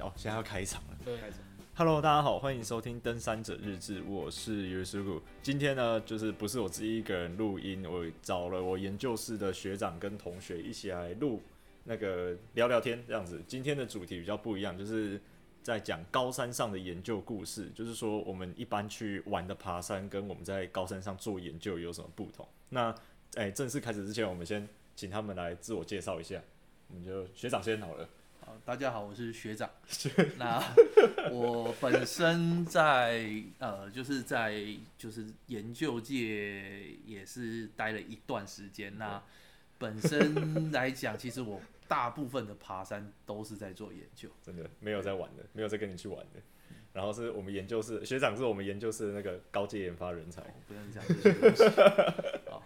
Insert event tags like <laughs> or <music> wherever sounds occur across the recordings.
哦，现在要开场了。对，Hello，大家好，欢迎收听《登山者日志》，我是尤师傅。今天呢，就是不是我自己一个人录音，我找了我研究室的学长跟同学一起来录那个聊聊天，这样子。今天的主题比较不一样，就是在讲高山上的研究故事，就是说我们一般去玩的爬山，跟我们在高山上做研究有什么不同。那，哎，正式开始之前，我们先请他们来自我介绍一下。我们就学长先好了。大家好，我是学长。那我本身在呃，就是在就是研究界也是待了一段时间。那本身来讲，其实我大部分的爬山都是在做研究，真的没有在玩的，没有在跟你去玩的。然后是我们研究室学长，是我们研究室的那个高阶研发人才。不能讲这些东西。<laughs> 好，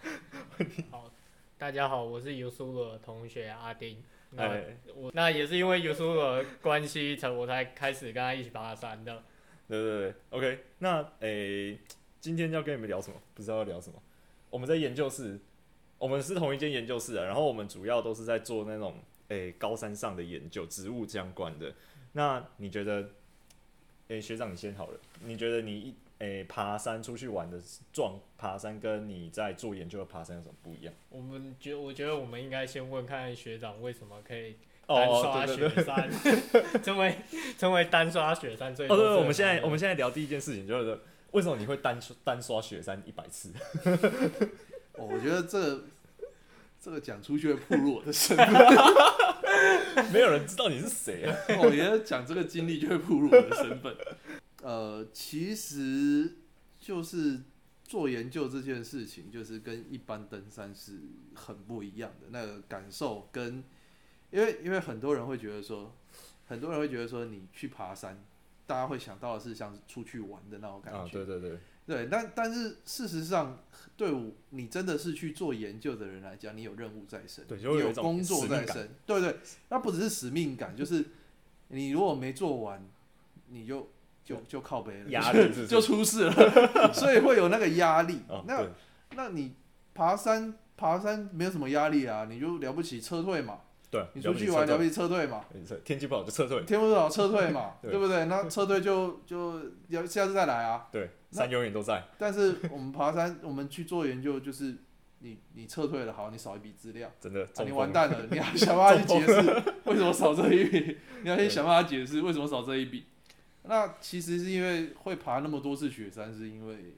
好，大家好，我是尤苏的同学阿丁。那、欸、我那也是因为有时候的关系，才我才开始跟他一起爬山的。对对对，OK。那诶、欸，今天要跟你们聊什么？不知道要聊什么。我们在研究室，我们是同一间研究室啊。然后我们主要都是在做那种诶、欸、高山上的研究，植物相关的。那你觉得，诶、欸、学长你先好了。你觉得你一诶、欸，爬山出去玩的状，爬山跟你在做研究的爬山有什么不一样？我们觉，我觉得我们应该先问看学长为什么可以单刷雪山，<laughs> 成为成为单刷雪山最。哦，对，我们现在我们现在聊第一件事情就是为什么你会单单刷雪山一百次？<laughs> 哦，我觉得这个、这个讲出去会暴露我的身份，<laughs> 没有人知道你是谁啊！我觉得讲这个经历就会暴露我的身份。呃，其实就是做研究这件事情，就是跟一般登山是很不一样的。那个感受跟，因为因为很多人会觉得说，很多人会觉得说，你去爬山，大家会想到的是像出去玩的那种感觉。啊，对对对。对，但但是事实上，对你真的是去做研究的人来讲，你有任务在身，对，有工作在身。对对，那不只是使命感，就是你如果没做完，你就。就就靠背了，压力 <laughs> 就出事了，<laughs> 所以会有那个压力。哦、那那你爬山爬山没有什么压力啊，你就了不起撤退嘛。对，你出去玩了不起撤退嘛。天气不好就撤退，天气不好撤退嘛，<laughs> 对，对不对？那撤退就就要下次再来啊。对，山永远都在。但是我们爬山，我们去做研究，就是你你撤退了，好，你少一笔资料，真的，啊，你完蛋了，你要想办法去解释为什么少这一笔，你要先想办法解释为什么少这一笔。那其实是因为会爬那么多次雪山，是因为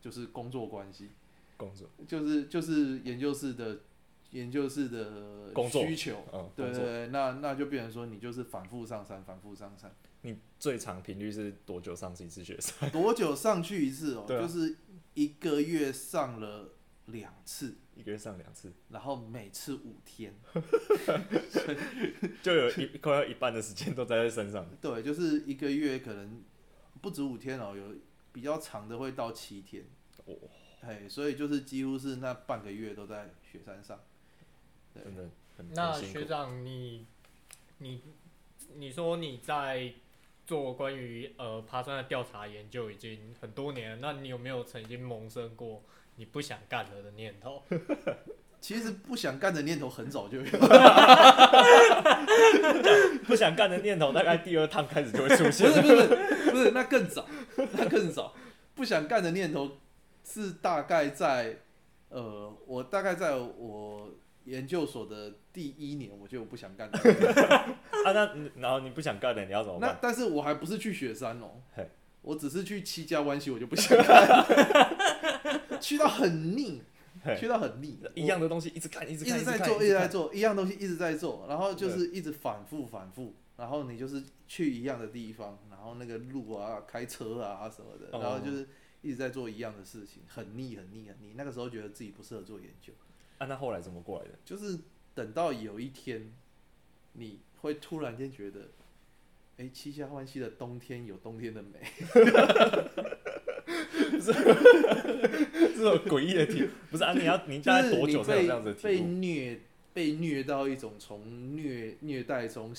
就是工作关系，工作就是就是研究室的研究室的需求，嗯、对对对，那那就变成说你就是反复上山，反复上山。你最长频率是多久上一次雪山？多久上去一次哦？<laughs> 啊、就是一个月上了两次。一个月上两次，然后每次五天，<laughs> 就有一快要一半的时间都在山上。<laughs> 对，就是一个月可能不止五天哦，有比较长的会到七天。哦，哎，所以就是几乎是那半个月都在雪山上。真的很，那学长你，你你你说你在做关于呃爬山的调查研究已经很多年了，那你有没有曾经萌生过？你不想干了的念头，<laughs> 其实不想干的念头很早就有。<laughs> 不想干的念头大概第二趟开始就会出现。不是不是不是，那更早，那更早。不想干的念头是大概在呃，我大概在我研究所的第一年，我就不想干了。<laughs> 啊，那然后你不想干了，你要怎么办？那但是我还不是去雪山哦，我只是去七家湾溪，我就不想干。去到很腻，去到很腻，一样的东西一直看，一直看，一直在做，一直在做，一样东西一直在做，然后就是一直反复反复，然后你就是去一样的地方，然后那个路啊，开车啊什么的，然后就是一直在做一样的事情，很腻，很腻，很腻。那个时候觉得自己不适合做研究。啊，那后来怎么过来的？就是等到有一天，你会突然间觉得，哎、欸，七家湾溪的冬天有冬天的美。<laughs> 是 <laughs> 这种诡异的题，不是啊？你要你大概多久才有这样子的题？被虐，被虐到一种从虐虐待中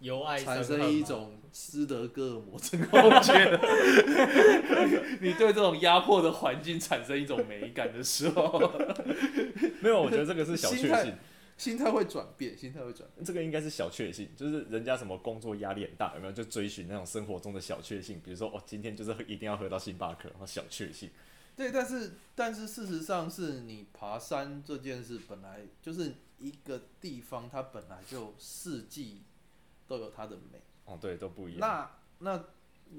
由爱产生一种斯德哥尔摩症候群。<laughs> 你对这种压迫的环境产生一种美感的时候，没有？我觉得这个是小确幸。心态会转变，心态会转变。这个应该是小确幸，就是人家什么工作压力很大，有没有就追寻那种生活中的小确幸？比如说，哦，今天就是一定要喝到星巴克，然后小确幸。对，但是但是事实上是你爬山这件事本来就是一个地方，它本来就四季都有它的美。哦，对，都不一样。那那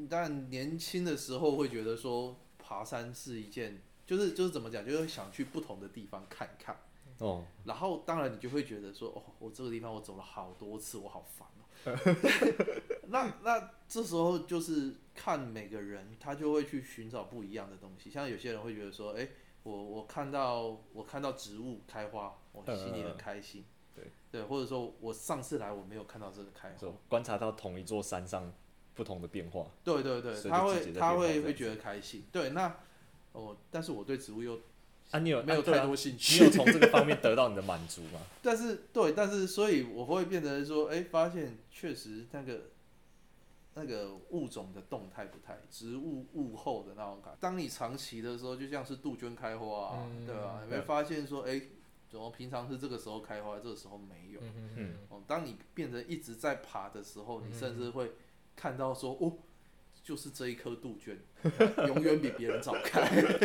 当然年轻的时候会觉得说爬山是一件。就是就是怎么讲，就是想去不同的地方看看，哦，然后当然你就会觉得说，哦，我这个地方我走了好多次，我好烦哦。<laughs> 那那这时候就是看每个人，他就会去寻找不一样的东西。像有些人会觉得说，哎，我我看到我看到植物开花，我心里很开心。对对，或者说我上次来我没有看到这个开花，观察到同一座山上不同的变化。对对对，他会他会会觉得开心。对，那。哦，但是我对植物又啊，你有没有太多兴趣？你有从这个方面得到你的满足吗？<laughs> 但是对，但是所以我会变成说，哎、欸，发现确实那个那个物种的动态不太，植物物候的那种感。当你长期的时候，就像是杜鹃开花、啊，嗯、对吧、啊？你会发现说，哎、欸，怎么平常是这个时候开花，这个时候没有？嗯嗯。哦，当你变成一直在爬的时候，你甚至会看到说，哦。就是这一颗杜鹃，永远比别人早开，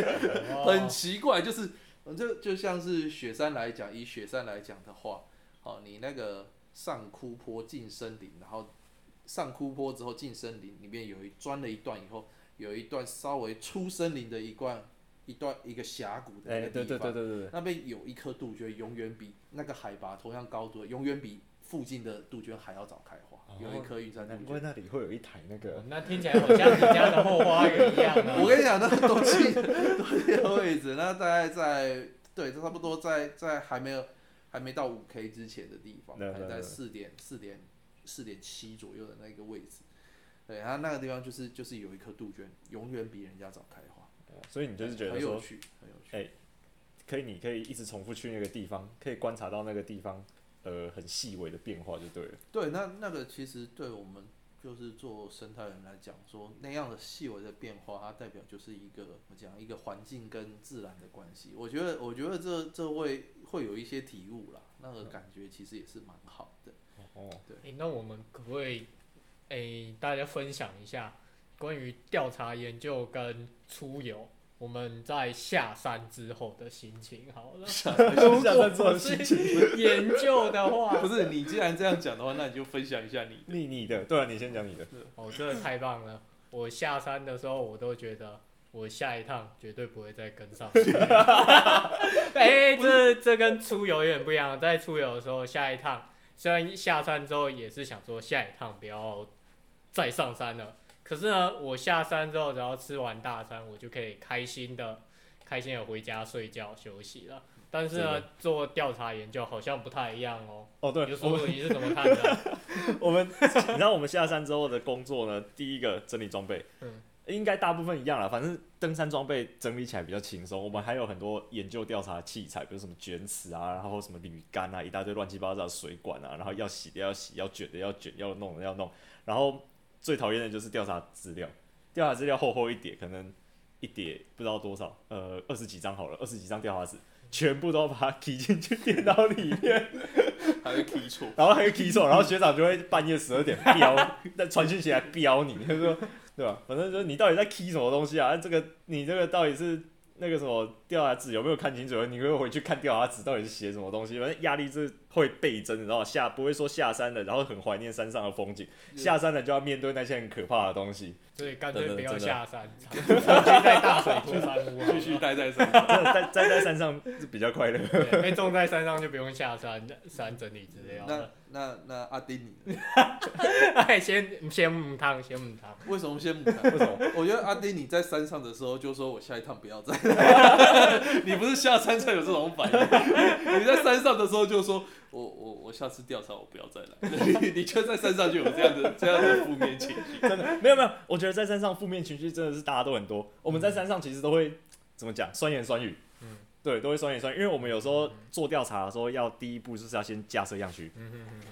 <laughs> 很奇怪。就是，就就像是雪山来讲，以雪山来讲的话，哦，你那个上枯坡进森林，然后上枯坡之后进森林，里面有一钻了一段以后，有一段稍微出森林的一段一段一个峡谷的那个地方，那边有一颗杜鹃，永远比那个海拔同样高度，永远比附近的杜鹃还要早开花。有一颗玉山，难怪那里会有一台那个。哦、那听起来好像你家的后花园一样啊！<laughs> 我跟你讲，那个东西 <laughs> 东西的位置，那大概在对，差不多在在还没有还没到五 K 之前的地方，还在四点四点四点七左右的那个位置。对，它那个地方就是就是有一颗杜鹃，永远比人家早开花。所以你就是觉得，很有趣，很有趣。欸、可以，你可以一直重复去那个地方，可以观察到那个地方。呃，很细微的变化就对了。对，那那个其实对我们就是做生态人来讲，说那样的细微的变化，它代表就是一个我讲一个环境跟自然的关系。我觉得，我觉得这这会会有一些体悟啦，那个感觉其实也是蛮好的。哦，对。欸，那我们可不可以，诶、欸，大家分享一下关于调查研究跟出游？我们在下山之后的心情好了。<laughs> 下山之后的心情。研究的话，<laughs> 不是你既然这样讲的话，那你就分享一下你你你的，对啊，你先讲你的。哦，真的太棒了！我下山的时候，我都觉得我下一趟绝对不会再跟上。<laughs> 哎、欸，这这跟出游有点不一样。在出游的时候，下一趟虽然下山之后也是想说下一趟不要再上山了。可是呢，我下山之后，只要吃完大餐，我就可以开心的、开心的回家睡觉休息了。但是呢，做调查研究好像不太一样哦。哦，对，你说你是怎么看的？<laughs> 我们，你知道我们下山之后的工作呢？第一个整理装备，嗯，应该大部分一样了。反正登山装备整理起来比较轻松。我们还有很多研究调查器材，比如什么卷尺啊，然后什么铝杆啊，一大堆乱七八糟的水管啊，然后要洗的要洗，要卷的要卷，要弄的要弄，然后。最讨厌的就是调查资料，调查资料厚厚一叠，可能一叠不知道多少，呃，二十几张好了，二十几张调查纸，全部都把它 key 进去电脑里面，还会 key 错，然后还会 key 错，然后学长就会半夜十二点飙，再传讯息来飙你，他说，对吧？反正就是你到底在 key 什么东西啊？这个你这个到底是？那个什么调查纸有没有看清楚？你可以回去看调查纸到底是写什么东西？反正压力是会倍增，你知道？下不会说下山了，然后很怀念山上的风景，下山了就要面对那些很可怕的东西。所以干脆不要下山，继续在大水土山屋，继续待在山上。待待在山上是比较快乐。被种在山上就不用下山，山整理资料。那那那阿丁你？<laughs> 哎，先先母汤，先母汤。为什么先母汤？为什么？我觉得阿丁你在山上的时候就说我下一趟不要再来。<laughs> 你不是下山才有这种反应？你在山上的时候就说我我我下次调查我不要再来。<laughs> 你你却在山上就有这样的这样的负面情绪，真的没有没有，我觉得。在山上负面情绪真的是大家都很多。我们在山上其实都会怎么讲，酸言酸语，嗯，对，都会酸言酸。因为我们有时候做调查的时候，要第一步就是要先架设样区，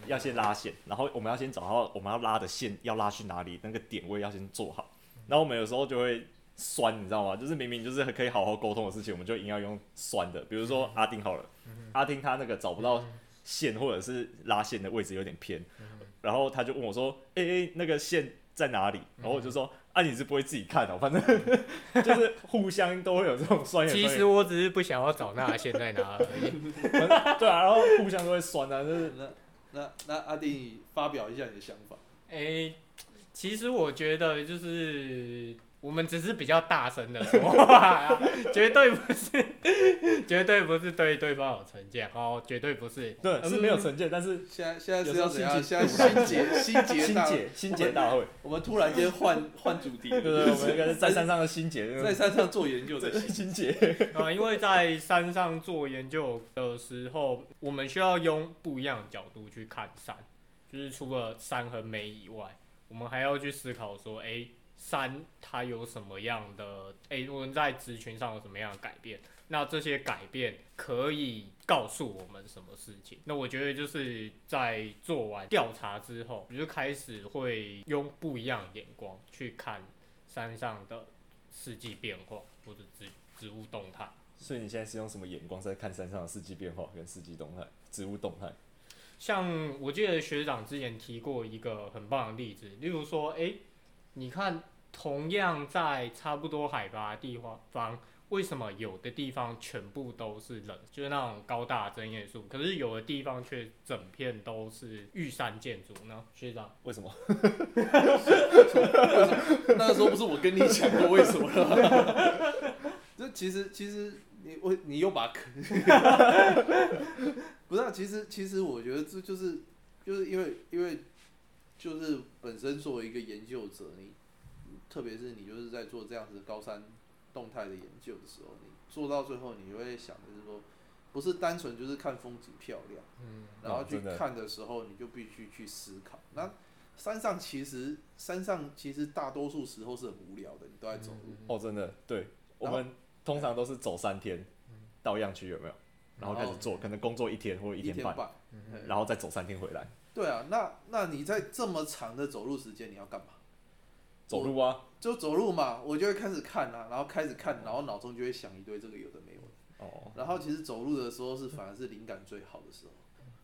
要先拉线，然后我们要先找到我们要拉的线要拉去哪里，那个点位要先做好。然后我们有时候就会酸，你知道吗？就是明明就是可以好好沟通的事情，我们就硬要用酸的。比如说阿丁好了，阿丁他那个找不到线或者是拉线的位置有点偏，嗯、然后他就问我说：“哎、欸、哎，那个线在哪里？”然后我就说：“嗯、啊，你是不会自己看哦，反正 <laughs> 就是互相都会有这种酸。”其实我只是不想要找那现在拿而已。<laughs> 对啊，然后互相都会酸啊，就是那那那阿弟，发表一下你的想法。哎、欸，其实我觉得就是。我们只是比较大声的说话啊，绝对不是，绝对不是对对方有成见哦，绝对不是，对，是没有成见，但是现在现在是要怎样？现在心结心结心结心结大会，我们突然间换换主题，对对，我们应该是在山上的心结，<laughs> 在山上做研究的心结。<laughs> 啊，因为在山上做研究的时候，我们需要用不一样的角度去看山，就是除了山和美以外，我们还要去思考说，哎。山它有什么样的？诶、欸，我们在族群上有什么样的改变？那这些改变可以告诉我们什么事情？那我觉得就是在做完调查之后，我就开始会用不一样的眼光去看山上的四季变化或者植植物动态。所以你现在是用什么眼光在看山上的四季变化跟四季动态、植物动态？像我记得学长之前提过一个很棒的例子，例如说，诶、欸，你看。同样在差不多海拔的地方，为什么有的地方全部都是冷，就是那种高大针叶树，可是有的地方却整片都是玉山建筑呢？学长，为什么？为什么？那个时候不是我跟你讲过为什么了？<laughs> 这其实其实你我你又把坑，<laughs> 不是啊？其实其实我觉得这就是就是因为因为就是本身作为一个研究者你。特别是你就是在做这样子高山动态的研究的时候，你做到最后，你会想的是说，不是单纯就是看风景漂亮，嗯，然后去看的时候，你就必须去思考。那山上其实山上其实大多数时候是很无聊的，你都在走路。哦，真的，对，我们通常都是走三天到样区有没有？然后开始做，可能工作一天或者一天半，然后再走三天回来。对啊，那那你在这么长的走路时间，你要干嘛？走路啊，就走路嘛，我就会开始看啊，然后开始看，然后脑中就会想一堆这个有的没有的。哦。然后其实走路的时候是反而是灵感最好的时候，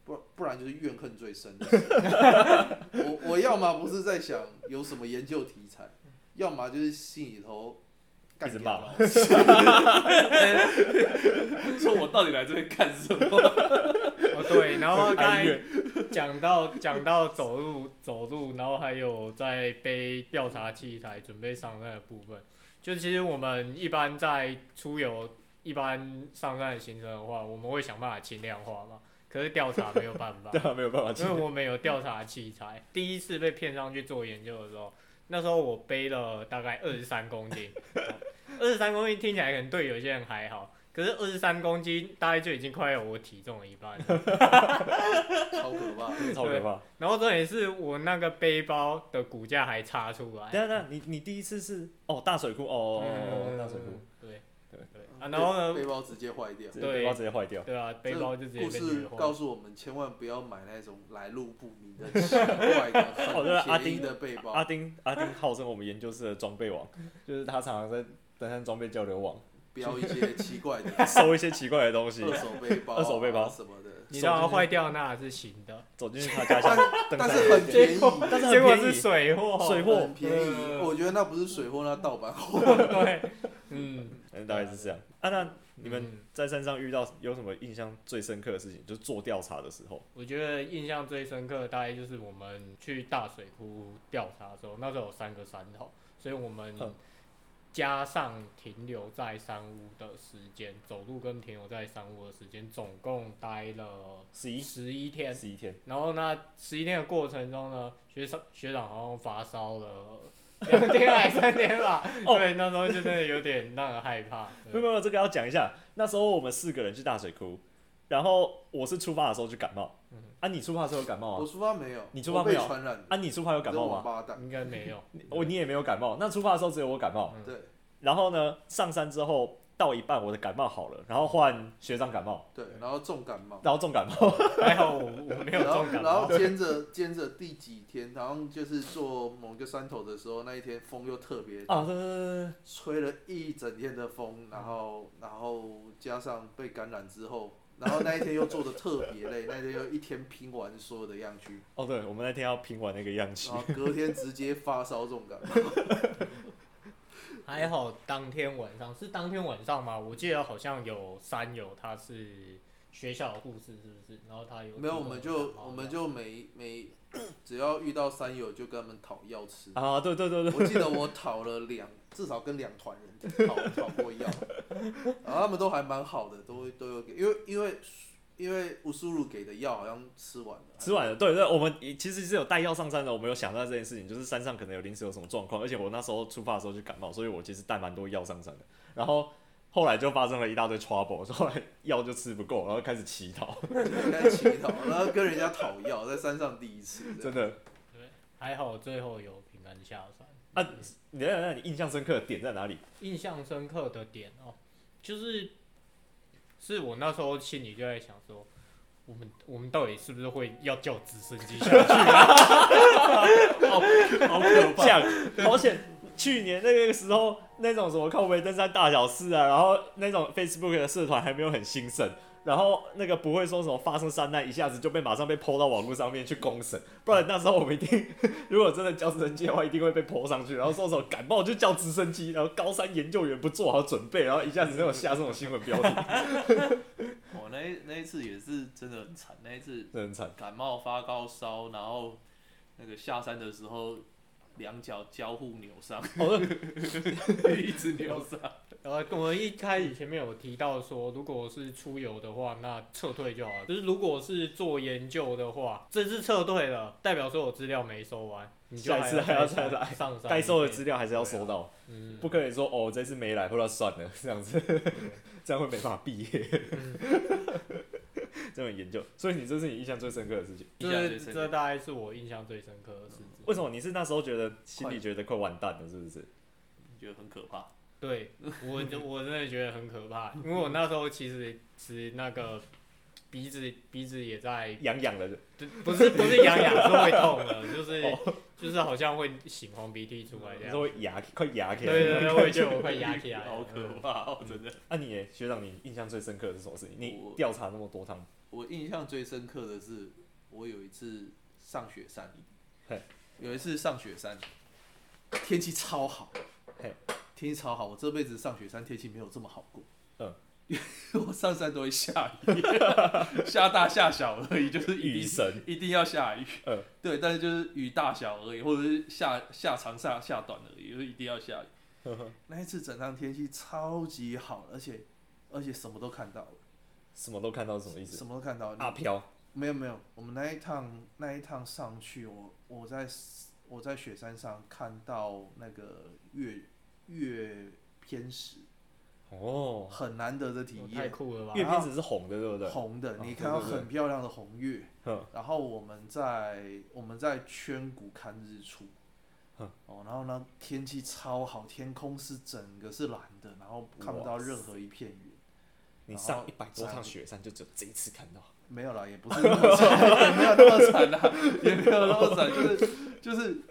不不然就是怨恨最深的时候。<laughs> 我我要么不是在想有什么研究题材，要么就是心里头干什么。<laughs> 说我到底来这边干什么？哦对，然后刚才。讲到讲到走路走路，然后还有在背调查器材准备上山的部分，就其实我们一般在出游一般上山的行程的话，我们会想办法轻量化嘛。可是调查没有办法，对啊，没有办法，因为我们有调查器材。第一次被骗上去做研究的时候，那时候我背了大概二十三公斤，二十三公斤听起来可能对有些人还好。可是二十三公斤，大概就已经快有我体重的一半了，<laughs> 超可怕，<laughs> 超可怕。然后重点是我那个背包的骨架还插出来。等等，你你第一次是哦大水库哦，哦大水库，对对对。啊，然后呢？背包直接坏掉，对，背包直接坏掉。对啊，背包就直接。故事告诉我们，千万不要买那种来路不明的 <laughs> 奇怪的、很便宜的背包。阿丁阿丁号称我们研究室的装备王，就是他常常在登山装备交流网。标一些奇怪的，<laughs> 收一些奇怪的东西，二手背包、二手背包什么的。你让它坏掉，那还是行的。<laughs> 走进去他家乡，但是很便宜，但是结果是水货，水货很便宜。我觉得那不是水货，那盗版货。<laughs> 对，嗯，大概是这样。啊，那你们在山上遇到有什么印象最深刻的事情？就是做调查的时候。我觉得印象最深刻的大概就是我们去大水库调查的时候，那时候有三个山头，所以我们。加上停留在山屋的时间，走路跟停留在山屋的时间，总共待了十一十一天。十一天。然后那十一天的过程中呢，学长学长好像发烧了 <laughs> 两天还三天吧？对，那时候就真的有点让人害怕。<laughs> 没有没有，这个要讲一下。那时候我们四个人去大水库，然后我是出发的时候就感冒。嗯。啊，你出发的时候有感冒啊？我出发没有。你出发没有传染？啊，你出发有感冒吗？应该没有。我你也没有感冒。那出发的时候只有我感冒。对。然后呢，上山之后到一半，我的感冒好了，然后换学长感冒。对，然后重感冒。然后重感冒，<laughs> 还好我我没有重感冒。然后接着接着第几天，好像就是做某个山头的时候，那一天风又特别大，啊，吹了一整天的风，然后然后加上被感染之后。然后那一天又做的特别累，那一天又一天拼完所有的样区。哦，对，我们那天要拼完那个样区，然后隔天直接发烧重感冒。<laughs> 还好当天晚上是当天晚上吗？我记得好像有三友，他是学校的故事，是不是？然后他有没有？我们就我们就每每只要遇到山友就跟他们讨药吃啊！对对对对，我记得我讨了两，至少跟两团人讨讨过药，<laughs> 然后他们都还蛮好的，都都有给，因为因为。因为乌苏鲁给的药好像吃完了，吃完了，对对，我们其实是有带药上山的，我没有想到这件事情，就是山上可能有临时有什么状况，而且我那时候出发的时候就感冒，所以我其实带蛮多药上山的。然后后来就发生了一大堆 trouble，后来药就吃不够，然后开始乞讨，开始乞讨，然后跟人家讨药，在山上第一次，真的。对，还好最后有平安下山。啊，你来来，你印象深刻的点在哪里？印象深刻的点哦，就是。是我那时候心里就在想说，我们我们到底是不是会要叫直升机下去啊？<laughs> 好，好可怕！好险，去年那个时候那种什么靠北登山大小事啊，然后那种 Facebook 的社团还没有很兴盛。然后那个不会说什么发生山难，一下子就被马上被 po 到网络上面去公审，不然那时候我们一定，如果真的叫直升机的话，一定会被 po 上去。然后说什么感冒就叫直升机，然后高山研究员不做好准备，然后一下子那种下这种新闻标题。我 <laughs> 那那一次也是真的很惨，那一次真的很惨，感冒发高烧，然后那个下山的时候两脚交互扭伤，<laughs> 一直扭伤。然后我们一开始前面有提到说，如果是出游的话，那撤退就好了。就是如果是做研究的话，这次撤退了，代表说我资料没收完，你就还要再来上山。该收的资料还是要收到，不可以说哦这次没来，或者算了这样子，<laughs> 这样会没办法毕业。嗯、<laughs> 这种研究，所以你这是你印象最深刻的事情。这这大概是我印象最深刻的事情。为什么你是那时候觉得心里觉得快完蛋了，是不是？你觉得很可怕。对，我我真的觉得很可怕，因为我那时候其实是那个鼻子鼻子也在痒痒的，不是不是痒痒，是会痛的，<laughs> 就是就是好像会擤黄鼻涕出来这样，会牙快牙起来，对对对，我也觉得我快牙起来，<laughs> 好可怕哦，真的。那你学长，你印象最深刻的是什么事情？你调查那么多趟，我印象最深刻的是我有一次上雪山，有一次上雪山，天气超好，嘿。天气超好，我这辈子上雪山天气没有这么好过。嗯，<laughs> 我上山都会下雨，<laughs> 下大下小而已，就是雨神一定要下雨。嗯，对，但是就是雨大小而已，或者是下下长下下短而已，就是一定要下雨。呵呵，那一次整趟天气超级好，而且而且什么都看到了。什么都看到什么意思？什么都看到。阿飘？没有没有，我们那一趟那一趟上去，我我在我在雪山上看到那个月。月偏食哦，很难得的体验，太酷了吧！月偏食是红的，对不对？红的，你看到很漂亮的红月。然后我们在我们在圈谷看日出。哦，然后呢，天气超好，天空是整个是蓝的，然后看不到任何一片云。你上一百多趟雪山，就只有这一次看到？没有啦，也不是那么惨，<laughs> 没有那么惨啦，<laughs> 也没有那么惨，就是就是。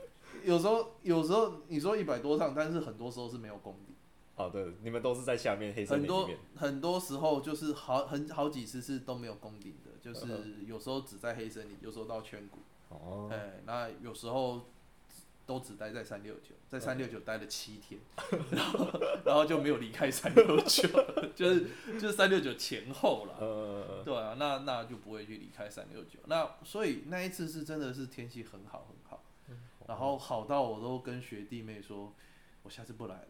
有时候，有时候你说一百多趟，但是很多时候是没有攻顶。好的，你们都是在下面黑森林里面。很多很多时候就是好很好几次是都没有攻顶的，就是有时候只在黑森林，有时候到圈谷。哦。哎，那有时候都只待在三六九，在三六九待了七天，<laughs> 然后然后就没有离开三六九，<laughs> 就是就是三六九前后了。呃。对啊，那那就不会去离开三六九。那所以那一次是真的是天气很好很好。然后好到我都跟学弟妹说，我下次不来了。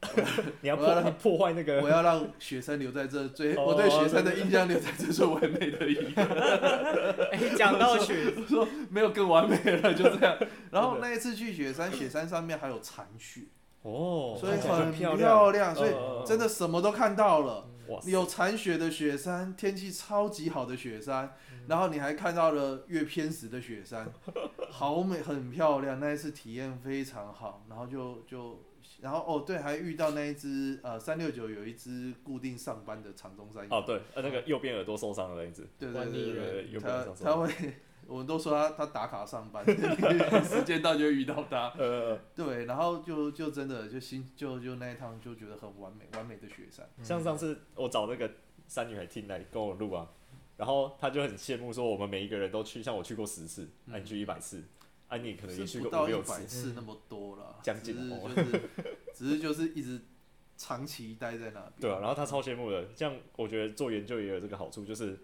<laughs> 你要破破坏那个，我要让雪山留在这最，我对雪山的印象留在这最完美的一个。<laughs> 哎，讲到雪，<laughs> 说没有更完美了，就这样。然后那一次去雪山，雪山上面还有残雪哦，所以很漂亮，所以真的什么都看到了。有残雪的雪山，天气超级好的雪山。然后你还看到了月偏食的雪山，好美，很漂亮。那一次体验非常好，然后就就，然后哦对，还遇到那一只呃三六九有一只固定上班的长中山羊。哦对，呃那个右边耳朵受伤的那一只。对对对对，他他会，我们都说他他打卡上班，<laughs> 时间到就会遇到他。呃对，然后就就真的就心就就那一趟就觉得很完美，完美的雪山。像上次我找那个山女孩听来跟我录啊。然后他就很羡慕说我们每一个人都去，像我去过十次，那、啊、你去一百次，啊你可能也去过五六次，次那么多了，<laughs> 将近只是就是只是就是一直长期待在那边。对啊，然后他超羡慕的，这样我觉得做研究也有这个好处，就是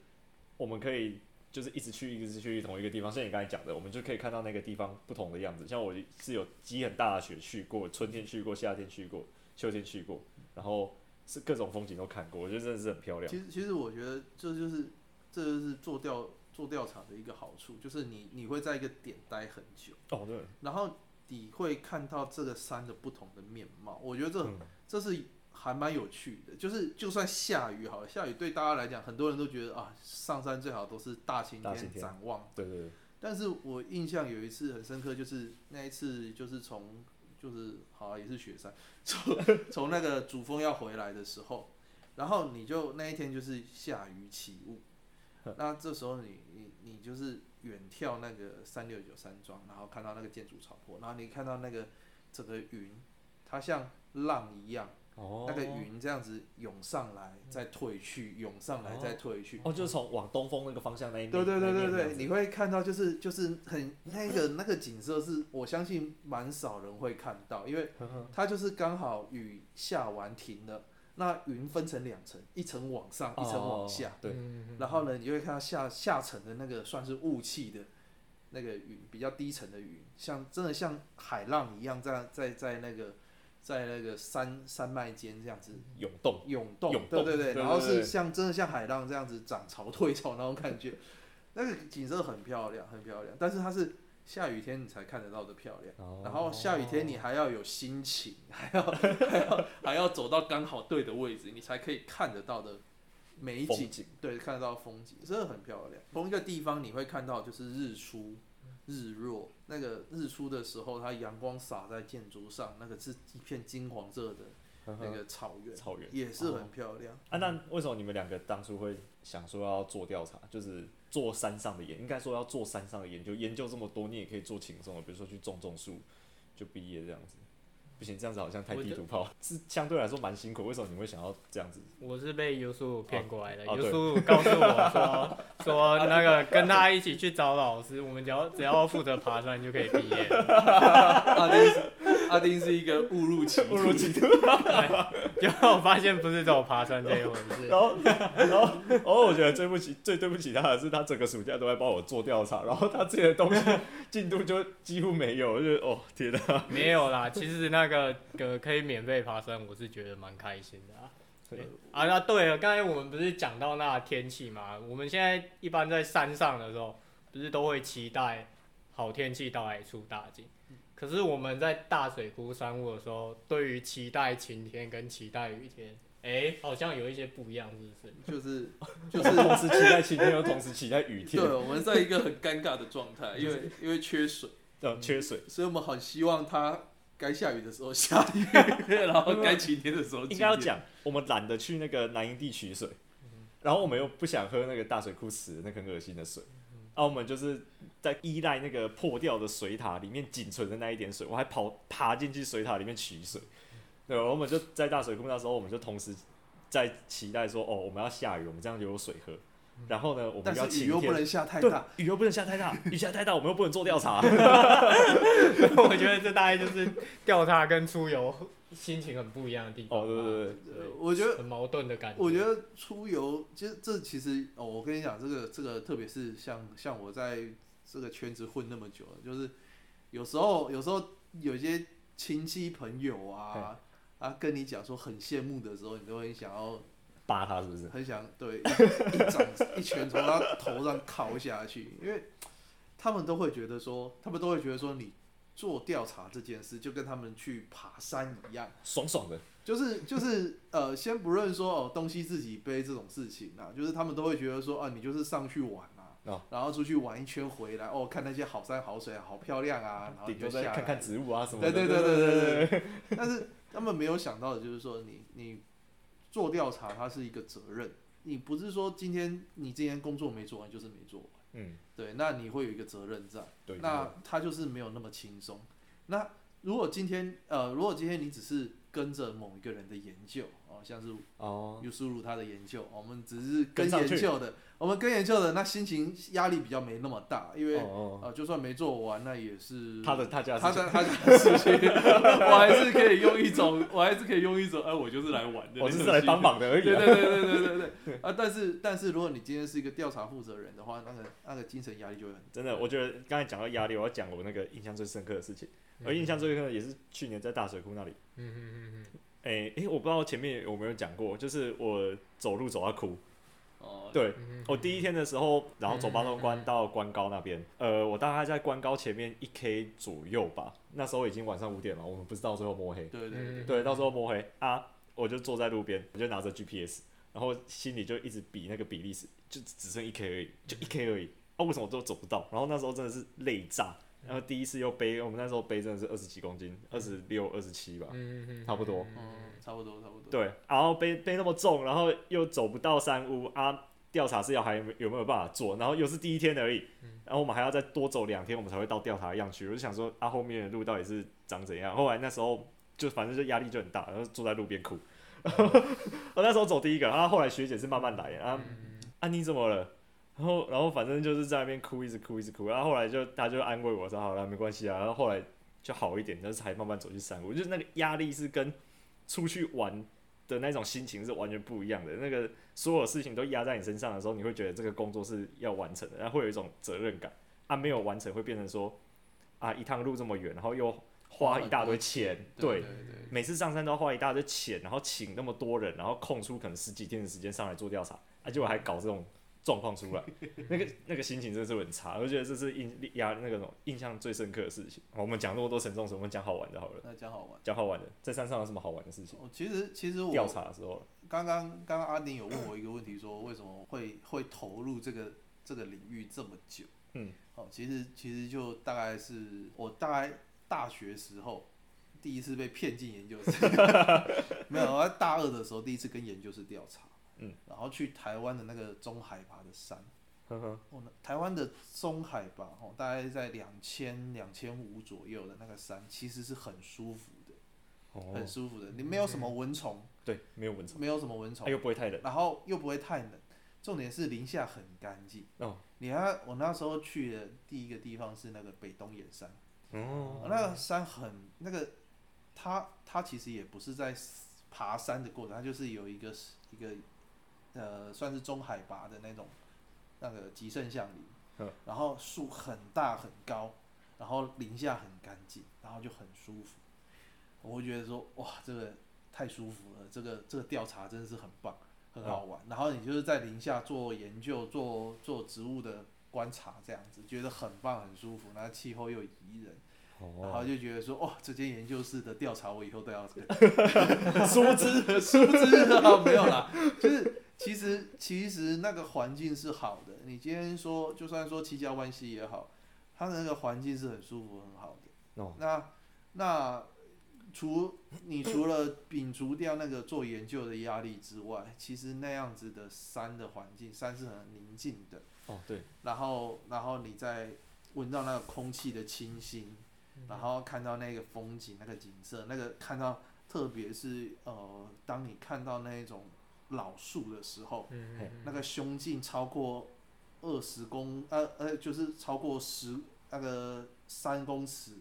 我们可以就是一直去一直去同一个地方，像你刚才讲的，我们就可以看到那个地方不同的样子。像我是有积很大的雪去过，春天去过，夏天去过，秋天去过，然后是各种风景都看过，我觉得真的是很漂亮。其实其实我觉得这就是。这就是做调做调查的一个好处，就是你你会在一个点待很久，哦对，然后你会看到这个山的不同的面貌，我觉得这、嗯、这是还蛮有趣的。就是就算下雨好了，下雨对大家来讲，很多人都觉得啊，上山最好都是大晴天展望，对对对。但是我印象有一次很深刻，就是那一次就是从就是好、啊、也是雪山，从从那个主峰要回来的时候，然后你就那一天就是下雨起雾。<laughs> 那这时候你你你就是远眺那个三六九山庄，然后看到那个建筑草坡，然后你看到那个整个云，它像浪一样，哦、那个云这样子涌上来再退去，涌上来再退去。哦，就是从往东风那个方向那一面。对对对对对，你会看到就是就是很那个那个景色是我相信蛮少人会看到，因为它就是刚好雨下完停了。那云分成两层，一层往上，一层往下。哦、对，然后呢，你会看到下下层的那个算是雾气的，那个云比较低层的云，像真的像海浪一样，在在在那个在那个山山脉间这样子。涌动，涌动，对对对，对，然后是像真的像海浪这样子涨潮退潮那种感觉，那个景色很漂亮，很漂亮，但是它是。下雨天你才看得到的漂亮，然后下雨天你还要有心情，<laughs> 还要还要还要走到刚好对的位置，你才可以看得到的美景，对，看得到风景，真的很漂亮。同一个地方你会看到就是日出、日落，那个日出的时候，它阳光洒在建筑上，那个是一片金黄色的那个草原，草原。也是很漂亮。啊，那为什么你们两个当初会想说要做调查，就是？做山上的研，应该说要做山上的研究，研究这么多，你也可以做轻松的，比如说去种种树，就毕业这样子。不行，这样子好像太地图炮，是相对来说蛮辛苦。为什么你会想要这样子？我是被尤叔骗过来的，尤叔告诉我说，<laughs> 说那个跟他一起去找老师，我们只要只要负责爬山就可以毕业。<laughs> 阿丁阿丁是一个误入歧途，误入歧途。<laughs> 结果我发现不是只有爬山这一回事。<laughs> 然后然后然后我觉得最不起最对不起他的是，他整个暑假都在帮我做调查，然后他自己的东西进度就几乎没有，就是哦天哪，没有啦，其实那个。个个可以免费爬山，我是觉得蛮开心的啊。对啊，那对了，刚才我们不是讲到那天气嘛？我们现在一般在山上的时候，不是都会期待好天气到来出大景。可是我们在大水库山屋的时候，对于期待晴天跟期待雨天，哎、欸，好像有一些不一样，是不是？就是 <laughs> 就是同时期待晴天，又同时期待雨天。对，我们在一个很尴尬的状态，因为 <laughs> 因为缺水，嗯，缺水，所以我们很希望它。该下雨的时候下雨，然后该晴天的时候晴天。应该要讲，我们懒得去那个南营地取水，然后我们又不想喝那个大水库池那个很恶心的水，澳门就是在依赖那个破掉的水塔里面仅存的那一点水，我还跑爬进去水塔里面取水。对，我们就在大水库那时候，我们就同时在期待说，哦，我们要下雨，我们这样就有水喝。然后呢，我们要晴天，雨又不能下太大，雨又不能下太大，雨下太大，我们又不能做调查。<laughs> 我觉得这大概就是调查跟出游心情很不一样的地方。哦，对对对，对我觉得很矛盾的感觉。我觉得出游，其实这其实哦，我跟你讲，这个这个，特别是像像我在这个圈子混那么久了，就是有时候有时候有些亲戚朋友啊啊跟你讲说很羡慕的时候，你都会想要。扒他是不是？很想对 <laughs> 一掌一拳从他头上敲下去，因为他们都会觉得说，他们都会觉得说，你做调查这件事就跟他们去爬山一样，爽爽的。就是就是呃，先不论说哦东西自己背这种事情啊，就是他们都会觉得说啊，你就是上去玩啊，哦、然后出去玩一圈回来哦，看那些好山好水好漂亮啊，然后你就下来看看植物啊什么的。对对对对对。<laughs> 但是他们没有想到的就是说你，你你。做调查，它是一个责任。你不是说今天你今天工作没做完就是没做完，嗯，对，那你会有一个责任在，那他就是没有那么轻松。那如果今天呃，如果今天你只是跟着某一个人的研究哦，像是哦，有输入他的研究，我们只是跟研究的，我们跟研究的那心情压力比较没那么大，因为哦呃就算没做完，那也是他的他家他的他家的事情，<laughs> 我还是可以用一种，我还是可以用一种，哎，我就是来玩的，我就是来帮忙的而已。对对对对对对对。啊！但是但是如果你今天是一个调查负责人的话，那个那个精神压力就会很真的，我觉得刚才讲到压力，我要讲我那个印象最深刻的事情，而印象最深刻的也是去年在大水库那里。嗯嗯嗯嗯。哎、欸、哎、欸，我不知道前面有没有讲过，就是我走路走到哭。哦。对，我第一天的时候，然后走八通关到关高那边，呃，我大概在关高前面一 K 左右吧。那时候已经晚上五点了，我们不知道最后摸黑。对对对。对，到时候摸黑啊，我就坐在路边，我就拿着 GPS，然后心里就一直比那个比例是，就只剩一 K 而已，就一 K 而已。啊，为什么都走不到？然后那时候真的是累炸。然后第一次又背，我们那时候背真的是二十几公斤，二十六、二十七吧，差不多。嗯，差不多，差不多。对，然后背背那么重，然后又走不到山屋啊，调查是要还有没有办法做？然后又是第一天而已，然后我们还要再多走两天，我们才会到调查的样区。我就想说，啊，后面的路到底是长怎样？后来那时候就反正就压力就很大，然后坐在路边哭。<laughs> 我那时候走第一个，然后后来学姐是慢慢来，啊，啊你怎么了？然后，然后反正就是在那边哭，一直哭，一直哭。然后后来就他就安慰我说：“好了，没关系啊。”然后后来就好一点，但是才慢慢走去山屋。就是那个压力是跟出去玩的那种心情是完全不一样的。那个所有事情都压在你身上的时候，你会觉得这个工作是要完成的，然后会有一种责任感。啊，没有完成会变成说啊，一趟路这么远，然后又花一大堆钱，对，对，对，对，每次上山都要花一大堆钱，然后请那么多人，然后空出可能十几天的时间上来做调查，啊，结果还搞这种。状况出来，<laughs> 那个那个心情真的是很差，我觉得这是印压那个种印象最深刻的事情。我们讲那么多沉重事，我们讲好玩的好了。那讲好玩，讲好玩的，在山上有什么好玩的事情？哦其实其实我调查的时候，刚刚刚刚阿宁有问我一个问题，说为什么会 <coughs> 会投入这个这个领域这么久？嗯，哦，其实其实就大概是我大概大学时候第一次被骗进研究室，<laughs> 没有，我在大二的时候第一次跟研究室调查。嗯，然后去台湾的那个中海拔的山，呵呵，哦，台湾的中海拔哦，大概在两千两千五左右的那个山，其实是很舒服的，哦，很舒服的，你没有什么蚊虫，对，没有蚊虫，没有什么蚊虫，又不会太冷，然后又不会太冷，重点是林下很干净。哦，你看我那时候去的第一个地方是那个北东眼山，哦，那个山很那个，它它其实也不是在爬山的过程，它就是有一个一个。呃，算是中海拔的那种，那个极盛橡林，嗯，然后树很大很高，然后林下很干净，然后就很舒服。我会觉得说，哇，这个太舒服了，这个这个调查真的是很棒，很好玩。嗯，然后你就是在林下做研究，做做植物的观察，这样子觉得很棒，很舒服。然后气候又宜人。然后就觉得说，哇，这间研究室的调查我以后都要这个。殊知，殊知 <laughs> 啊，没有啦，就是其实其实那个环境是好的。你今天说，就算说七家湾溪也好，它的那个环境是很舒服、很好的。哦、那那除你除了摒除掉那个做研究的压力之外，其实那样子的山的环境，山是很宁静的。哦，对。然后然后你再闻到那个空气的清新。然后看到那个风景，那个景色，那个看到，特别是呃，当你看到那一种老树的时候，嗯嗯、那个胸径超过二十公，呃呃，就是超过十那个三公尺，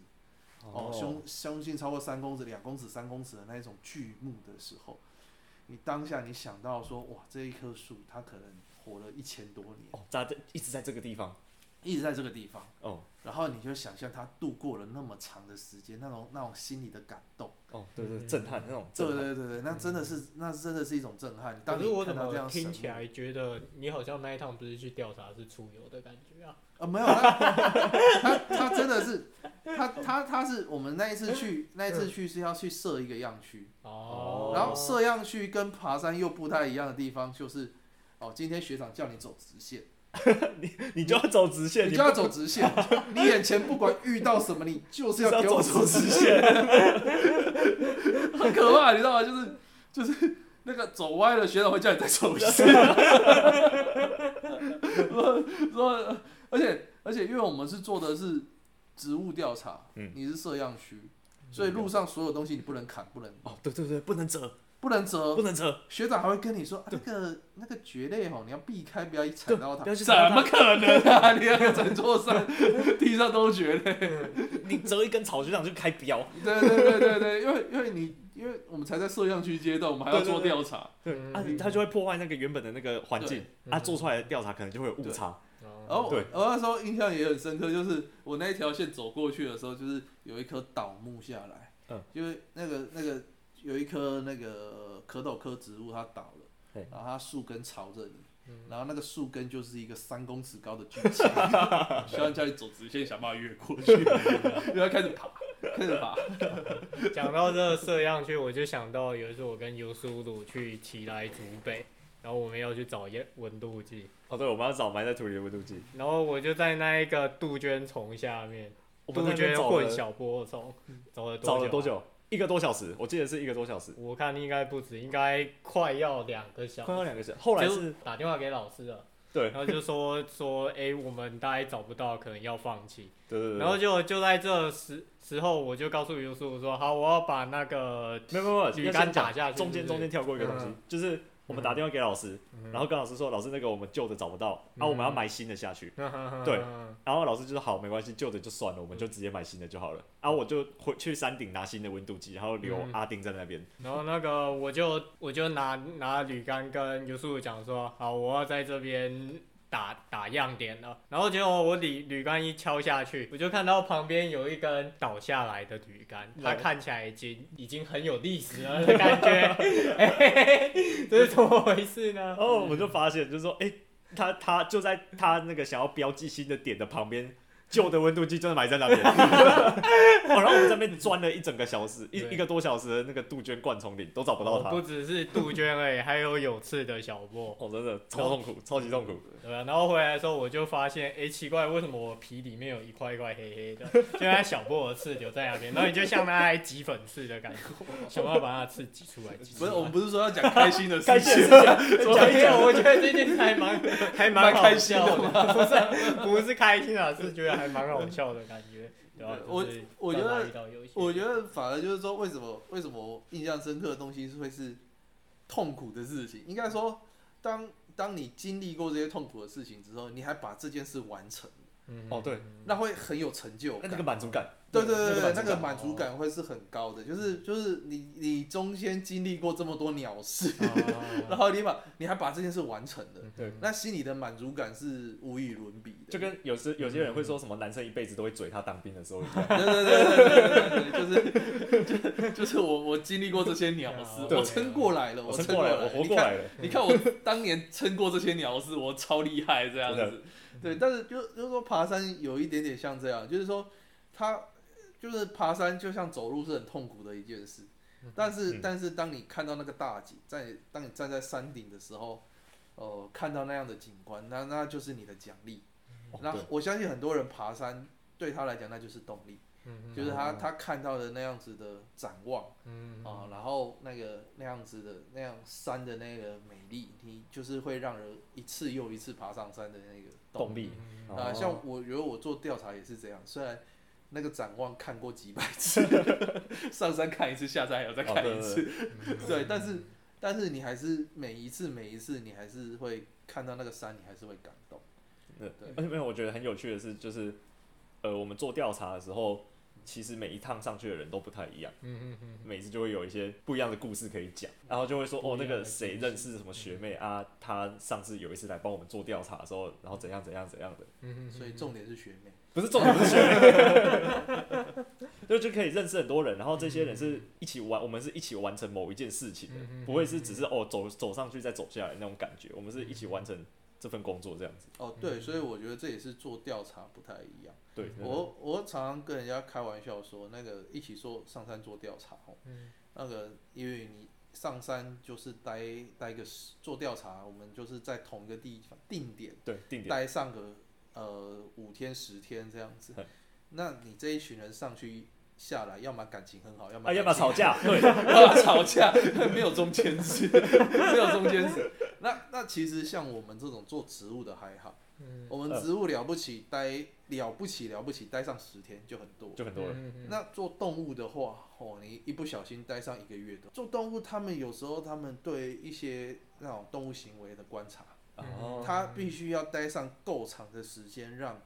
哦，哦。胸胸径超过三公尺、两公尺、三公尺的那一种巨木的时候，你当下你想到说，哇，这一棵树它可能活了一千多年，哦，在这一直在这个地方。一直在这个地方。哦，然后你就想象他度过了那么长的时间，那种那种心里的感动。哦，对对，震撼那种，对对对对，那真的是那真的是一种震撼。可是我怎么听起来觉得你好像那一趟不是去调查，是出游的感觉啊？啊，没有，他他真的是他他他是我们那一次去那一次去是要去设一个样区。哦，然后设样区跟爬山又不太一样的地方就是哦，今天学长叫你走直线。<laughs> 你你就要走直线，你就要走直线。你眼前不管遇到什么，你就是要给我走直线。<laughs> 很可怕，你知道吗？就是就是那个走歪了，学长会叫你再走一次。说说，而且而且，因为我们是做的是植物调查，嗯，你是摄样区，所以路上所有东西你不能砍，不能哦，对对对，不能折，不能折，不能折。学长还会跟你说，啊、那个那个蕨类吼，你要避开，不要一踩到它。怎么可能啊？<laughs> 你那个整座山 <laughs> 地上都蕨类，<laughs> 你折一根草，学长就开标。对对对对对，因为因为你因为我们才在摄像区阶段，我们还要做调查，对，啊，他就会破坏那个原本的那个环境，啊，做出来的调查可能就会有误差。然后，对，我那时候印象也很深刻，就是我那一条线走过去的时候，就是有一棵倒木下来，嗯，因为那个那个有一棵那个壳斗科植物它倒了，然后它树根朝着你，然后那个树根就是一个三公尺高的巨墙，<laughs> 希望叫你走直线想办法越过去，<laughs> 然后开始爬，开始爬。讲到这个摄像区，我就想到有一次我跟尤苏鲁去奇来竹北。然后我们要去找温温度计。哦，对，我们要找埋在土里的温度计。然后我就在那一个杜鹃丛下面，杜鹃混小波虫，找了找了多久？一个多小时，我记得是一个多小时。我看应该不止，应该快要两个小时。快要两个小时。后来是打电话给老师了。对。然后就说说，哎，我们大概找不到，可能要放弃。对对对。然后就就在这时时候，我就告诉尤叔说，好，我要把那个没有没有鱼竿打下去，中间中间跳过一个东西，就是。我们打电话给老师，然后跟老师说：“老师，那个我们旧的找不到，啊，我们要买新的下去。”对，然后老师就说：“好，没关系，旧的就算了，我们就直接买新的就好了。”啊，我就回去山顶拿新的温度计，然后留阿丁在那边。然后那个我就我就拿拿铝杆跟尤叔讲说：“好，我要在这边。”打打样点了，然后结果我铝铝杆一敲下去，我就看到旁边有一根倒下来的铝杆，它看起来已经已经很有历史了的感觉，<laughs> 哎，这是怎么回事呢？哦我就发现，就是说，哎，他他就在他那个想要标记新的点的旁边。旧的温度计真的埋在那边，<laughs> 哦，然后我们这边钻了一整个小时，一一个多小时的那个杜鹃灌丛里都找不到它。不只是杜鹃哎，还有有刺的小波。<laughs> 哦，真的超痛苦，超级痛苦。对啊，然后回来的时候我就发现，哎，奇怪，为什么我皮里面有一块一块黑黑的？<laughs> 就那小波的刺留在那边，然后你就像那来挤粉刺的感觉，想办法把它刺挤出来。不是，我们不是说要讲开心的事情，讲我觉得这件事还蛮还蛮开心的，不是不是开心啊，是觉得还。蛮好笑的感觉，对吧？我我觉得，我觉得反而就是说，为什么为什么印象深刻的东西是会是痛苦的事情？应该说，当当你经历过这些痛苦的事情之后，你还把这件事完成，嗯，哦，对，那会很有成就感，那个满足感。对对对对，那个满足感会是很高的，就是就是你你中间经历过这么多鸟事，<laughs> 然后你把你还把这件事完成了，对，那心里的满足感是无与伦比的。就跟有时有些人会说什么男生一辈子都会嘴他当兵的时候一样，<laughs> 对对对对对，就是就 <laughs> 就是我我经历过这些鸟事，我撑过来了，我撑过来了，我活过来了。你看我当年撑过这些鸟事，我超厉害这样子。对，但是就就是说爬山有一点点像这样，就是说他。就是爬山就像走路是很痛苦的一件事，但是但是当你看到那个大景，在当你站在山顶的时候，呃，看到那样的景观，那那就是你的奖励。那我相信很多人爬山对他来讲那就是动力，就是他他看到的那样子的展望，啊，然后那个那样子的那样山的那个美丽，你就是会让人一次又一次爬上山的那个动力。啊，像我觉得我做调查也是这样，虽然。那个展望看过几百次，<laughs> 上山看一次，下山还要再看一次，哦、对，<laughs> 但是但是你还是每一次每一次你还是会看到那个山，你还是会感动。对对，而且没有，我觉得很有趣的是，就是呃，我们做调查的时候，其实每一趟上去的人都不太一样，嗯嗯嗯，每次就会有一些不一样的故事可以讲，然后就会说哦，那个谁认识什么学妹啊，她上次有一次来帮我们做调查的时候，然后怎样怎样怎样的，嗯嗯，所以重点是学妹。不是重点，不是学妹，<laughs> 就就可以认识很多人，然后这些人是一起完，我们是一起完成某一件事情的，不会是只是哦走走上去再走下来那种感觉，我们是一起完成这份工作这样子。哦，对，所以我觉得这也是做调查不太一样。对，我我常常跟人家开玩笑说，那个一起说上山做调查哦，那个因为你上山就是待待个做调查，我们就是在同一个地方定点，对，定点待上个。呃，五天十天这样子，<laughs> 那你这一群人上去下来，要么感情很好，要么 <laughs> 要么吵架，对，要么吵架，没有中间值，<laughs> 没有中间值。那那其实像我们这种做植物的还好，嗯我们植物了不起，待了不起了不起，待上十天就很多。就很多人。嗯嗯那做动物的话，哦，你一不小心待上一个月的。做动物，他们有时候他们对一些那种动物行为的观察，哦，他必须要待上够长的时间，让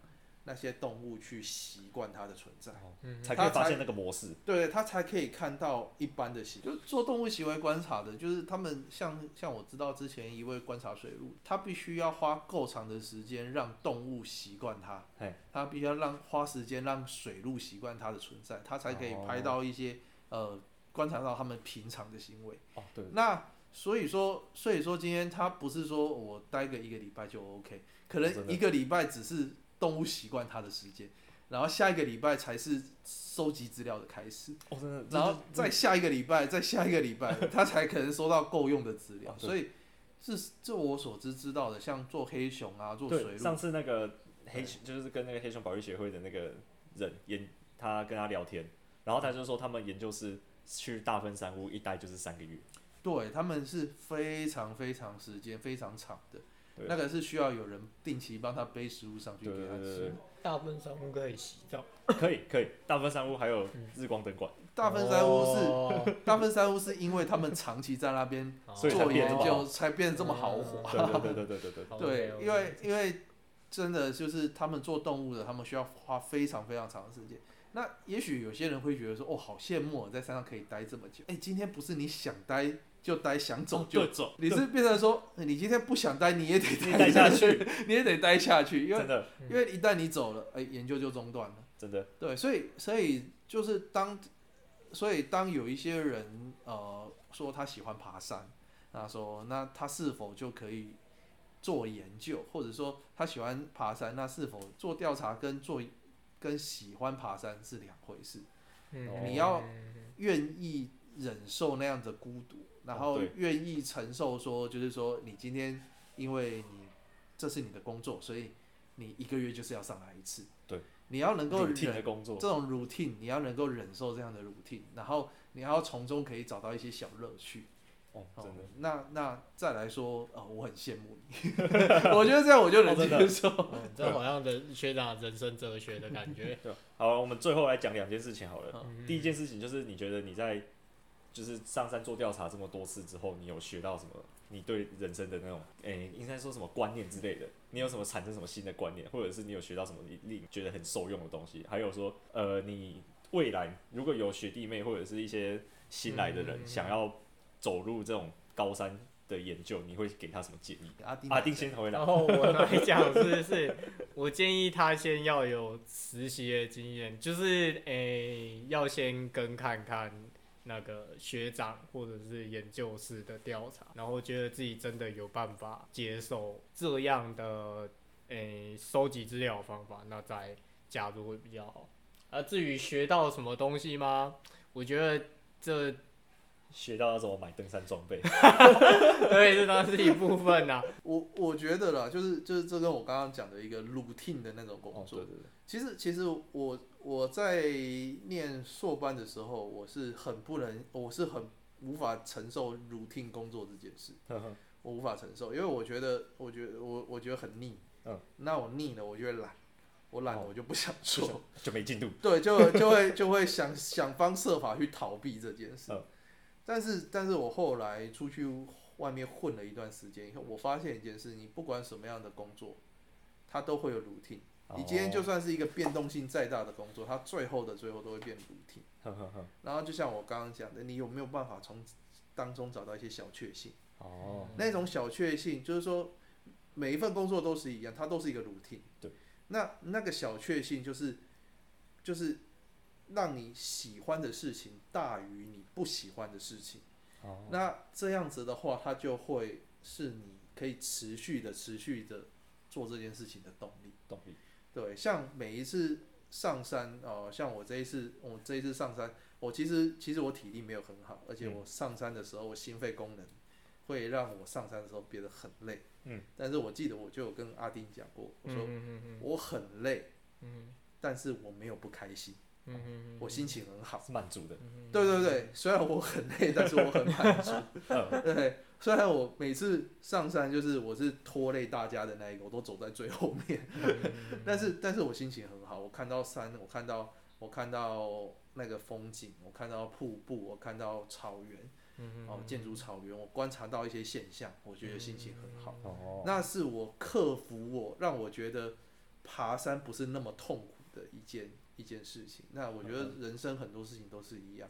那些动物去习惯它的存在。嗯才可以发现那个模式。对，他才可以看到一般的行，就是做动物行为观察的，就是他们像像我知道之前一位观察水鹿，他必须要花够长的时间让动物习惯它。嘿，他必须要让花时间让水鹿习惯它的存在，他才可以拍到一些、呃观察到他们平常的行为。哦，对，那所以说，所以说今天他不是说我待个一个礼拜就 OK，可能一个礼拜只是动物习惯它的时间，然后下一个礼拜才是收集资料的开始。哦，真的，然后再下一个礼拜，<laughs> 再下一个礼拜，<laughs> 他才可能收到够用的资料。所以是这我所知知道的，像做黑熊啊，做水对，上，次那个黑就是跟那个黑熊保育协会的那个人研，他跟他聊天，然后他就说他们研究室去大分山屋一待就是三个月。对他们是非常非常时间非常长的，那个是需要有人定期帮他背食物上去给他吃。大分山屋可以洗澡，可以可以，大分山屋还有日光灯管，大分山屋是、哦 <laughs> 大分山屋是因为他们长期在那边 <laughs> 做研究，才变得这么豪华。对对对对对对对。对 <laughs> 因为因为真的就是他们做动物的，他们需要花非常非常长的时间。那也许有些人会觉得说，哦，好羡慕我在山上可以待这么久。哎，今天不是你想待就待，想走就走，你是变成说，你今天不想待，你也得你待待下去，<laughs> 你也得待下去，因为因为一旦你走了，哎，研究就中断了。真的，对，所以所以就是当，所以当有一些人呃说他喜欢爬山，那说那他是否就可以做研究，或者说他喜欢爬山，那是否做调查跟做跟喜欢爬山是两回事？嗯哦你要愿意忍受那样的孤独，然后愿意承受说，就是说你今天因为你这是你的工作，所以你一个月就是要上来一次。对，你要能够忍的工作这种 routine，你要能够忍受这样的 routine，然后你要从中可以找到一些小乐趣。哦，哦真的，，那那再来说，呃，我很羡慕你，<laughs> 我觉得这样我就能接受。哦这好像人学长人生哲学的感觉。<laughs> 对，好，我们最后来讲两件事情好了。嗯第一件事情就是你觉得你在就是上山做调查这么多次之后，你有学到什么？你对人生的那种，诶、应该说什么观念之类的？你有什么产生什么新的观念，或者是你有学到什么你你觉得很受用的东西？还有说，呃，你未来如果有学弟妹或者是一些新来的人、嗯想要走入这种高山的研究，你会给他什么建议？阿丁，阿丁先回来然。后我来讲是是，我建议他先要有实习的经验，就是诶、要先跟看看那个学长或者是研究室的调查，然后觉得自己真的有办法接受这样的诶、收集资料方法，那再加入会比较好。啊，至于学到什么东西吗？我觉得这学到要怎么买登山装备？<laughs> <laughs> 对，这当然是一部分呐、<laughs> 我我觉得啦，就是就是这跟我刚刚讲的一个 routine 的那种工哦，作。对对对，其实其实我我在念硕班的时候，我是很不能，我是很无法承受 routine 工作这件事，呵呵我无法承受，因为我觉得我觉得我我觉得很腻，嗯，那我腻了，我就会懒，我懒我就不想就做，就没进度。对，就就会就会想想方设法去逃避这件事。嗯但是，但是我后来出去外面混了一段时间以后，我发现一件事：你不管什么样的工作，它都会有 routine。你今天就哦算是一个变动性再大的工作，它最后的最后都会变 routine。然后就像我刚刚讲的，你有没有办法从当中找到一些小确幸？哦，那种小确幸，就是说每一份工作都是一样，它都是一个 routine。对。那那个小确幸就是就是让你喜欢的事情大于你不喜欢的事情。哦，那这样子的话，它就会是你可以持续的、持续的做这件事情的动力。动力，对，像每一次上山，呃，像我这一次，我这一次上山，我其实其实我体力没有很好，而且我上山的时候，我心肺功能会让我上山的时候变得很累。嗯，但是我记得我就有跟阿丁讲过，我说我很累，嗯但是我没有不开心。嗯嗯我心情很好，是满足的。对对对，虽然我很累，但是我很满足。<laughs> 对，虽然我每次上山就是我是拖累大家的那一个，我都走在最后面，但是但是我心情很好，我看到山，我看到我看到那个风景，我看到瀑布，我看到草原，哦，建筑草原，我观察到一些现象，我觉得心情很好。哦，那是我克服我让我觉得爬山不是那么痛苦的一件一件事情。那我觉得人生很多事情都是一样，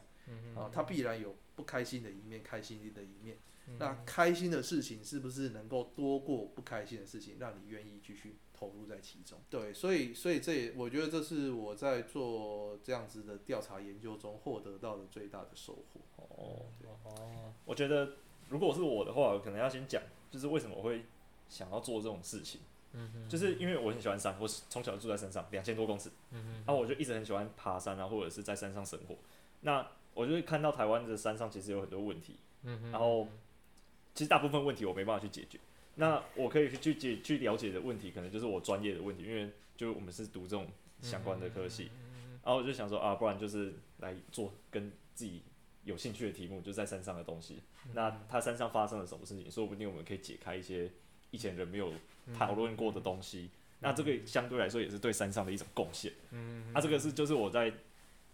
啊，它必然有不开心的一面，开心的一面。那开心的事情是不是能够多过不开心的事情，让你愿意继续投入在其中？对，所以所以这也我觉得这是我在做这样子的调查研究中获得到的最大的收获。哦，哦，我觉得如果是我的话，我可能要先讲，就是为什么我会想要做这种事情。嗯，就是因为我很喜欢山，我从小就住在山上，两千多公尺。嗯，然后我就一直很喜欢爬山啊，或者是在山上生活。那我就会看到台湾的山上其实有很多问题。嗯，然后。其实大部分问题我没办法去解决，那我可以去解去了解的问题，可能就是我专业的问题，因为就我们是读这种相关的科系，嗯然后我就想说啊，不然就是来做跟自己有兴趣的题目，就在山上的东西。那他山上发生了什么事情，说不定我们可以解开一些以前人没有讨论过的东西。那这个相对来说也是对山上的一种贡献。嗯，啊，这个是就是我在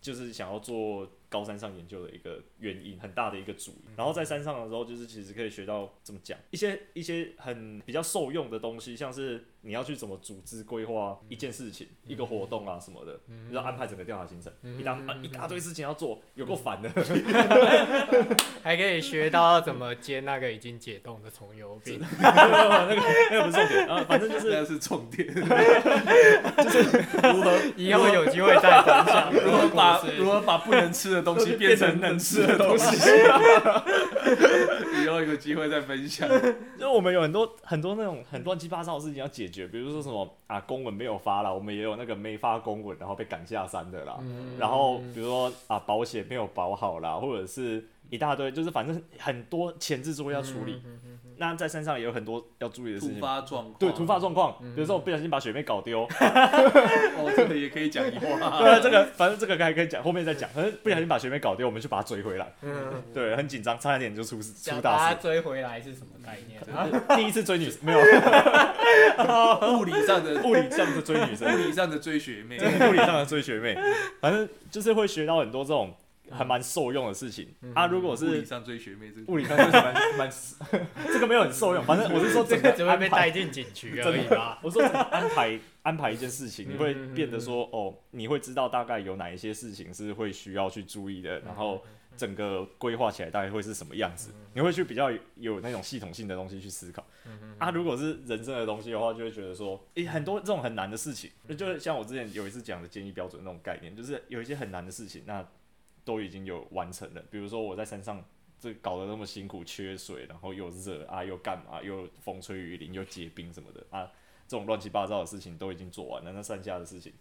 就是想要做。高山上研究的一个原因，很大的一个主因。然后在山上的时候，就是其实可以学到怎么讲。一些一些很比较受用的东西，像是你要去怎么组织规划一件事情、一个活动啊什么的，要安排整个调查行程，一大一大堆事情要做，有够烦的。<laughs> 还可以学到怎么煎那个已经解冻的葱油饼。<laughs> 那个那个不是重点。啊，反正就是那是重点，<laughs> 就是如何以后有机会再分享如何把如何把不能吃的东西变成能吃的东西，<laughs> 以后有机会再分享。就我们有很多很多那种很乱七八糟的事情要解决，比如说什么啊，公文没有发了，我们也有那个没发公文，然后被赶下山的啦。然后比如说啊，保险没有保好啦，或者是一大堆，就是反正很多前置作业要处理。那在山上也有很多要注意的事情，突发状况，对，突发状况，比如说我不小心把学妹搞丢，<laughs> <laughs> 哦，这个也可以讲一话，<laughs> 对，这个反正这个还可以讲，后面再讲。反正不小心把学妹搞丢，我们就把她追回来，对，很紧张，差一点就出事出大事。把她追回来是什么概念？第一次追女生没有，物理上的物理上的追女生，物理上的追学妹，物理上的追学妹，反正就是会学到很多这种。还蛮受用的事情啊！如果是物理上追学妹，这个物理上追学妹蛮蛮，<laughs> 这个没有很受用。反正我是说，<laughs> 这个只会被带进警局而已吧。我说安排安排一件事情，你 <laughs> 会变得说哦，你会知道大概有哪一些事情是会需要去注意的，然后整个规划起来大概会是什么样子。你会去比较有那种系统性的东西去思考。啊，如果是人生的东西的话，就会觉得说，诶，很多这种很难的事情，就像我之前有一次讲的建议标准那种概念，就是有一些很难的事情，那。都已经有完成了，比如说我在山上这搞得那么辛苦，缺水，然后又热啊，又干嘛，又风吹雨淋，又结冰什么的啊，这种乱七八糟的事情都已经做完了，那剩下的事情。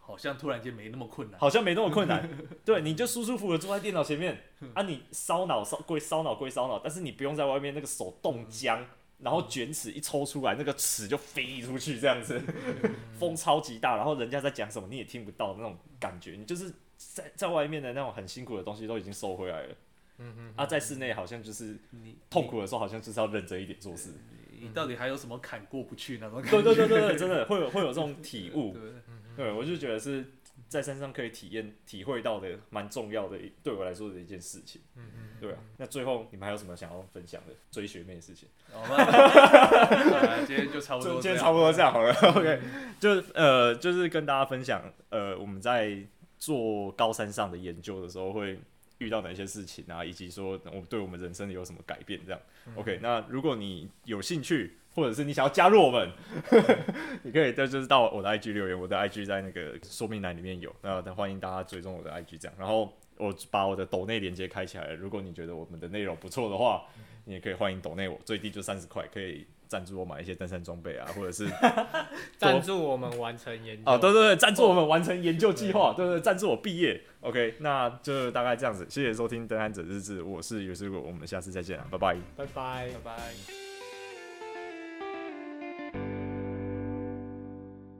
好像突然间没那么困难，好像没那么困难，对，你就舒舒服服的坐在电脑前面啊，你烧脑烧归烧脑归烧脑，但是你不用在外面那个手冻僵，然后卷尺一抽出来，那个尺就飞出去这样子，风超级大，然后人家在讲什么你也听不到那种感觉，你就是。在在外面的那种很辛苦的东西都已经收回来了，嗯哼，啊，在室内好像就是你痛苦的时候，好像就是要认真一点做事。你到底还有什么坎过不去那种感觉？对对对对，真的会有会有这种 <laughs> 体悟。对，我就觉得是在山上可以体验体会到的蛮重要的，对我来说的一件事情。嗯嗯，对啊。那最后你们还有什么想要分享的追学妹的事情？好吧，<laughs> 今天就差不多，今天差不多这样好了。OK，就呃就是跟大家分享呃我们在。做高山上的研究的时候会遇到哪些事情啊？以及说我对我们人生有什么改变？这样，OK。那如果你有兴趣，或者是你想要加入我们，<laughs> 你可以就就是到我的 IG 留言，我的 IG 在那个说明栏里面有。那欢迎大家追踪我的 IG，这样。然后我把我的抖内连接开起来了。如果你觉得我们的内容不错的话，你也可以欢迎抖内我，最低就三十块，可以。赞助我买一些登山装备啊，<laughs> 或者是赞助我们完成研究哦，对对对，赞助我们完成研究计划，对对，赞助我毕业。OK，那就大概这样子，谢谢收听《登山者日志》，我是尤思果，我们下次再见了，拜拜，拜拜，拜拜。